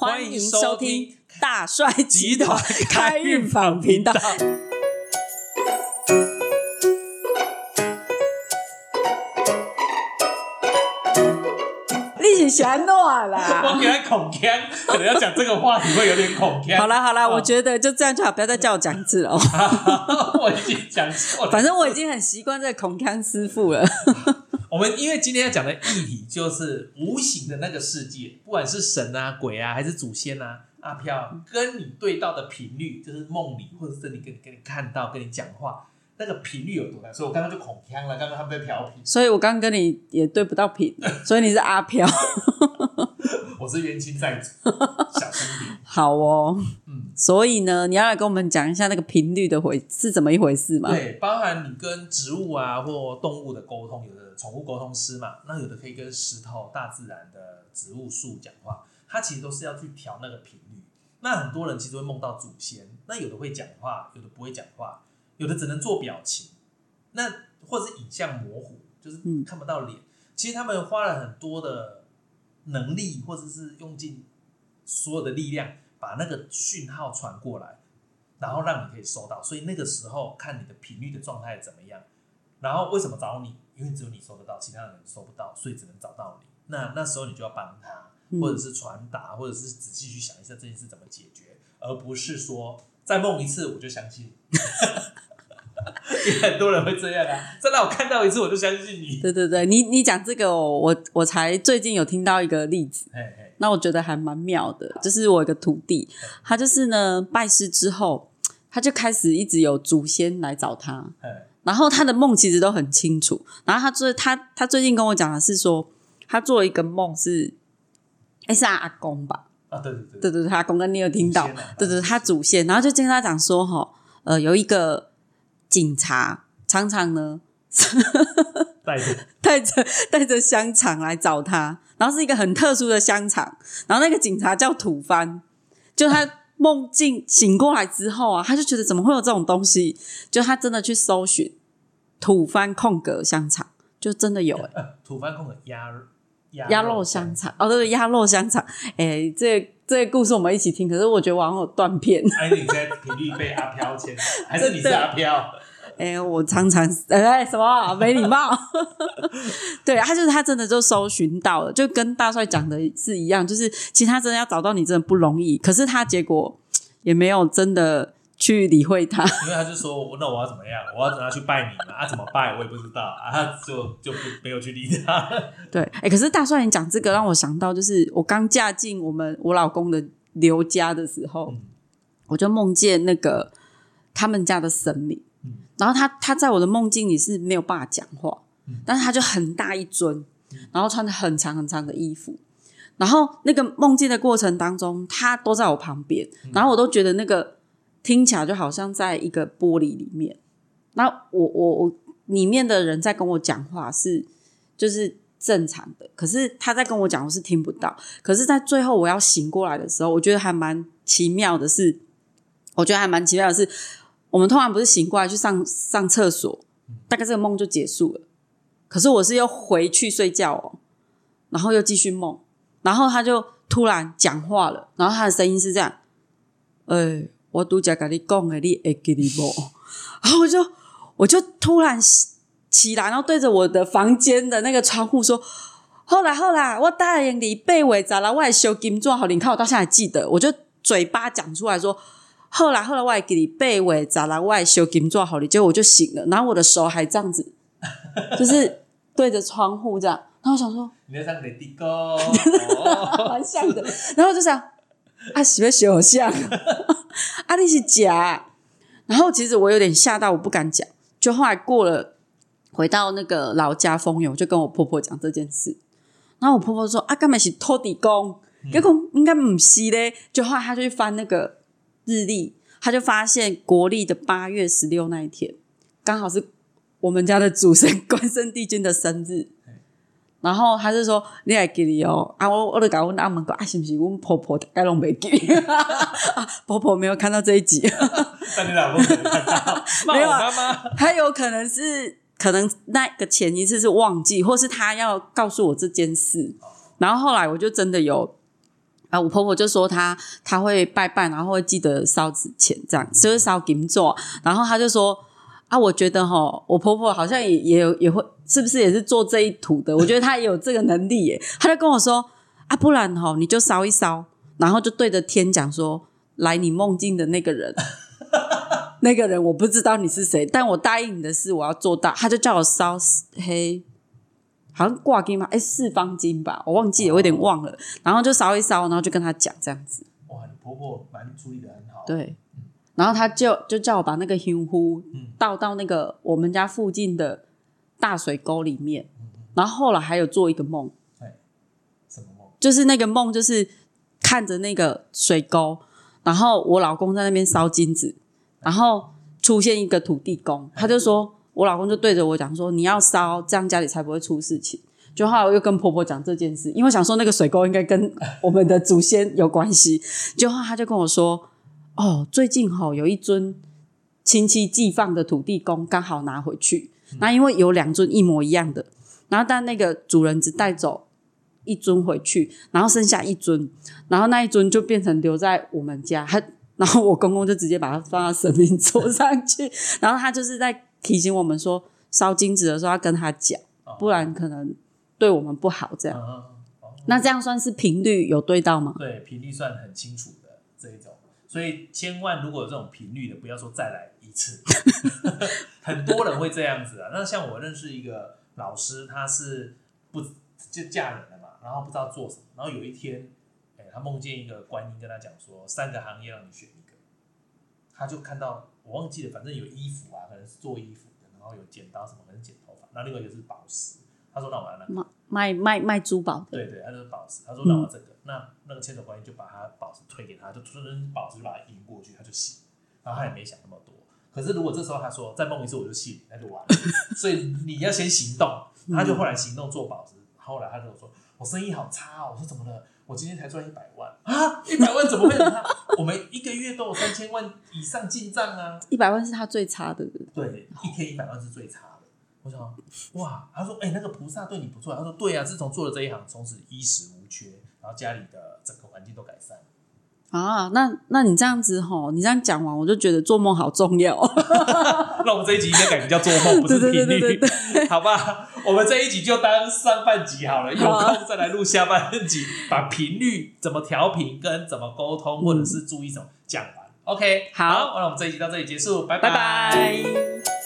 欢迎收听大帅集团开运坊频道。你是想暖啦？我给他恐腔，可能要讲这个话题会有点恐腔。好啦好啦，哦我觉得就这样就好，不要再叫我讲一次了哦。我已经讲错了。反正我已经很习惯这个孔康师傅了。我们因为今天要讲的议题就是无形的那个世界，不管是神啊、鬼啊，还是祖先啊、阿飘，跟你对到的频率，就是梦里或者是你跟你跟你看到、跟你讲话那个频率有多大。所以我刚刚就恐腔了，刚刚他们在调频，所以我刚刚跟你也对不到频，所以你是阿飘。我是冤亲债主，小心点。好哦，嗯，所以呢，你要来跟我们讲一下那个频率的回是怎么一回事吗？对，包含你跟植物啊或动物的沟通，有的宠物沟通师嘛，那有的可以跟石头、大自然的植物树讲话，它其实都是要去调那个频率。那很多人其实会梦到祖先，那有的会讲话，有的不会讲话，有的只能做表情，那或者是影像模糊，就是嗯看不到脸。其实他们花了很多的能力，或者是用尽所有的力量，把那个讯号传过来，然后让你可以收到。所以那个时候看你的频率的状态怎么样，然后为什么找你？因为只有你收得到，其他人收不到，所以只能找到你。那那时候你就要帮他，嗯或者是传达，或者是仔细去想一下这件事怎么解决，而不是说再梦一次我就相信。也很多人会这样啊，再让我看到一次我就相信你。对对对，你你讲这个、哦，我我才最近有听到一个例子，嘿嘿，那我觉得还蛮妙的。就是我一个徒弟，他就是呢拜师之后，他就开始一直有祖先来找他，嘿然后他的梦其实都很清楚。然后他最他他最近跟我讲的是说，他做了一个梦是，哎是他阿公吧？啊，对对对。对对阿公跟你有听到？对对，他祖先，然后就跟他讲说，哈，呃，有一个警察常常呢 带着。带着带着香肠来找他，然后是一个很特殊的香肠，然后那个警察叫土番，就他梦境醒过来之后啊，他就觉得怎么会有这种东西，就他真的去搜寻土番空格香肠，就真的有、土番空格鸭鸭鸭肉香肠，哦对对，鸭肉香肠，哎，这個这个故事我们一起听，可是我觉得我好像有断片。哎，你现在频率被阿飘牵，还是你是阿飘？哎、我常常哎、什么啊没礼貌？对，他就是他真的就搜寻到了，就跟大帅讲的是一样，就是其实他真的要找到你真的不容易，可是他结果也没有真的去理会他。因为他就说，那我要怎么样？我要怎么样去拜你嘛？啊，怎么拜我也不知道啊，他就就不没有去理他。对，哎、可是大帅你讲这个让我想到，就是我刚嫁进我们我老公的刘家的时候，嗯我就梦见那个他们家的神明，嗯然后他他在我的梦境里是没有办法讲话，嗯但是他就很大一尊，然后穿着很长很长的衣服，然后那个梦境的过程当中，他都在我旁边，嗯然后我都觉得那个听起来就好像在一个玻璃里面，那我我我里面的人在跟我讲话是就是正常的，可是他在跟我讲我是听不到，可是，在最后我要醒过来的时候，我觉得还蛮奇妙的是，我觉得还蛮奇妙的是，我们通常不是醒过来去上上厕所，大概这个梦就结束了。可是我是又回去睡觉哦，然后又继续梦，然后他就突然讲话了，然后他的声音是这样：“哎、我拄则跟你讲的，你会记得不？” 然后我就我就突然起来，然后对着我的房间的那个窗户说：“后来后来，我答应你八月十六我会收金纸，好，你看我到现在还记得，我就嘴巴讲出来说。”后来，后来我还给你八月十六我会收金做好，了结果我就醒了，然后我的手还这样子，就是对着窗户这样，然后我想说，你要唱雷迪哥，哦 蛮像的。然后我就想，啊，是不是学我像？啊，你是假？然后其实我有点吓到，我不敢讲。就后来过了，回到那个老家风油，就跟我婆婆讲这件事。然后我婆婆说：“啊，干嘛是托地工？结果应该不是嘞。”就后来她就去翻那个日历，他就发现国历的八月十六那一天，刚好是我们家的主神关圣帝君的生日。然后他就说：“你还记得哦？”啊，我我就搞问阿问讲：“啊，是不是阮婆婆大概拢袂记？” 啊，婆婆没有看到这一集，但你老公可能看到，没有啊妈妈。他有可能是可能那个前一次是忘记，或是他要告诉我这件事。然后后来我就真的有啊，我婆婆就说她她会拜拜，然后会记得烧纸钱这样，就是烧金座。然后她就说啊，我觉得哈，我婆婆好像也也有也会，是不是也是做这一土的？我觉得她也有这个能力耶。她就跟我说啊，不然哈，你就烧一烧，然后就对着天讲说，来你梦境的那个人。那个人我不知道你是谁，但我答应你的事我要做到。他就叫我烧黑，好像挂金吧，哎，四方金吧，我忘记了，我有点忘了。然后就烧一烧，然后就跟他讲这样子。哇，你婆婆蛮注意的很好。对，然后他就就叫我把那个香壶倒到那个我们家附近的大水沟里面。然后后来还有做一个梦，什么梦？就是那个梦，就是看着那个水沟，然后我老公在那边烧金子。然后出现一个土地公，他就说，我老公就对着我讲说，你要烧，这样家里才不会出事情。就后来我又跟婆婆讲这件事，因为想说那个水沟应该跟我们的祖先有关系。就后他就跟我说，哦，最近哈有一尊亲戚寄放的土地公刚好拿回去，那因为有两尊一模一样的，然后但那个主人只带走一尊回去，然后剩下一尊，然后那一尊就变成留在我们家，他。然后我公公就直接把它放到神明桌上去，然后他就是在提醒我们说，烧金子的时候要跟他讲，不然可能对我们不好。这样，那这样算是频率有对到吗？对，频率算很清楚的这一种，所以千万如果有这种频率的，不要说再来一次。很多人会这样子啊。那像我认识一个老师，他是不就嫁人了嘛，然后不知道做什么，然后有一天。他梦见一个观音跟他讲说，三个行业让你选一个，他就看到我忘记了，反正有衣服啊，可能是做衣服的，然后有剪刀什么，可能剪头发，那另外一个是宝石。他说那我要那卖卖卖卖珠宝的，对对，他就是宝石。他说那我这个，那那个千手观音就把他宝石推给他，就突然宝石就把他引过去，他就醒。然后他也没想那么多。可是如果这时候他说再梦一次我就信，那就完了。所以你要先行动。他就后来行动做宝石，后来他就说我生意好差哦。我说怎么了？我今天才赚一百万啊！一百万怎么会？我们一个月都有三千万以上进账啊！一百万是他最差的，对，一天一百万是最差的。我想，哇！他说：“哎，那个菩萨对你不错。”他说：“对啊，自从做了这一行，从此衣食无缺，然后家里的整个环境都改善。”啊，那那你这样子吼，你这样讲完，我就觉得做梦好重要。那我们这一集应该改名叫做梦，不是频率，好吧？我们这一集就当上半集好了，有空再来录下半集，把频率怎么调频、跟怎么沟通，或者是注意什么讲完。OK，好，那我们这一集到这里结束，拜拜拜。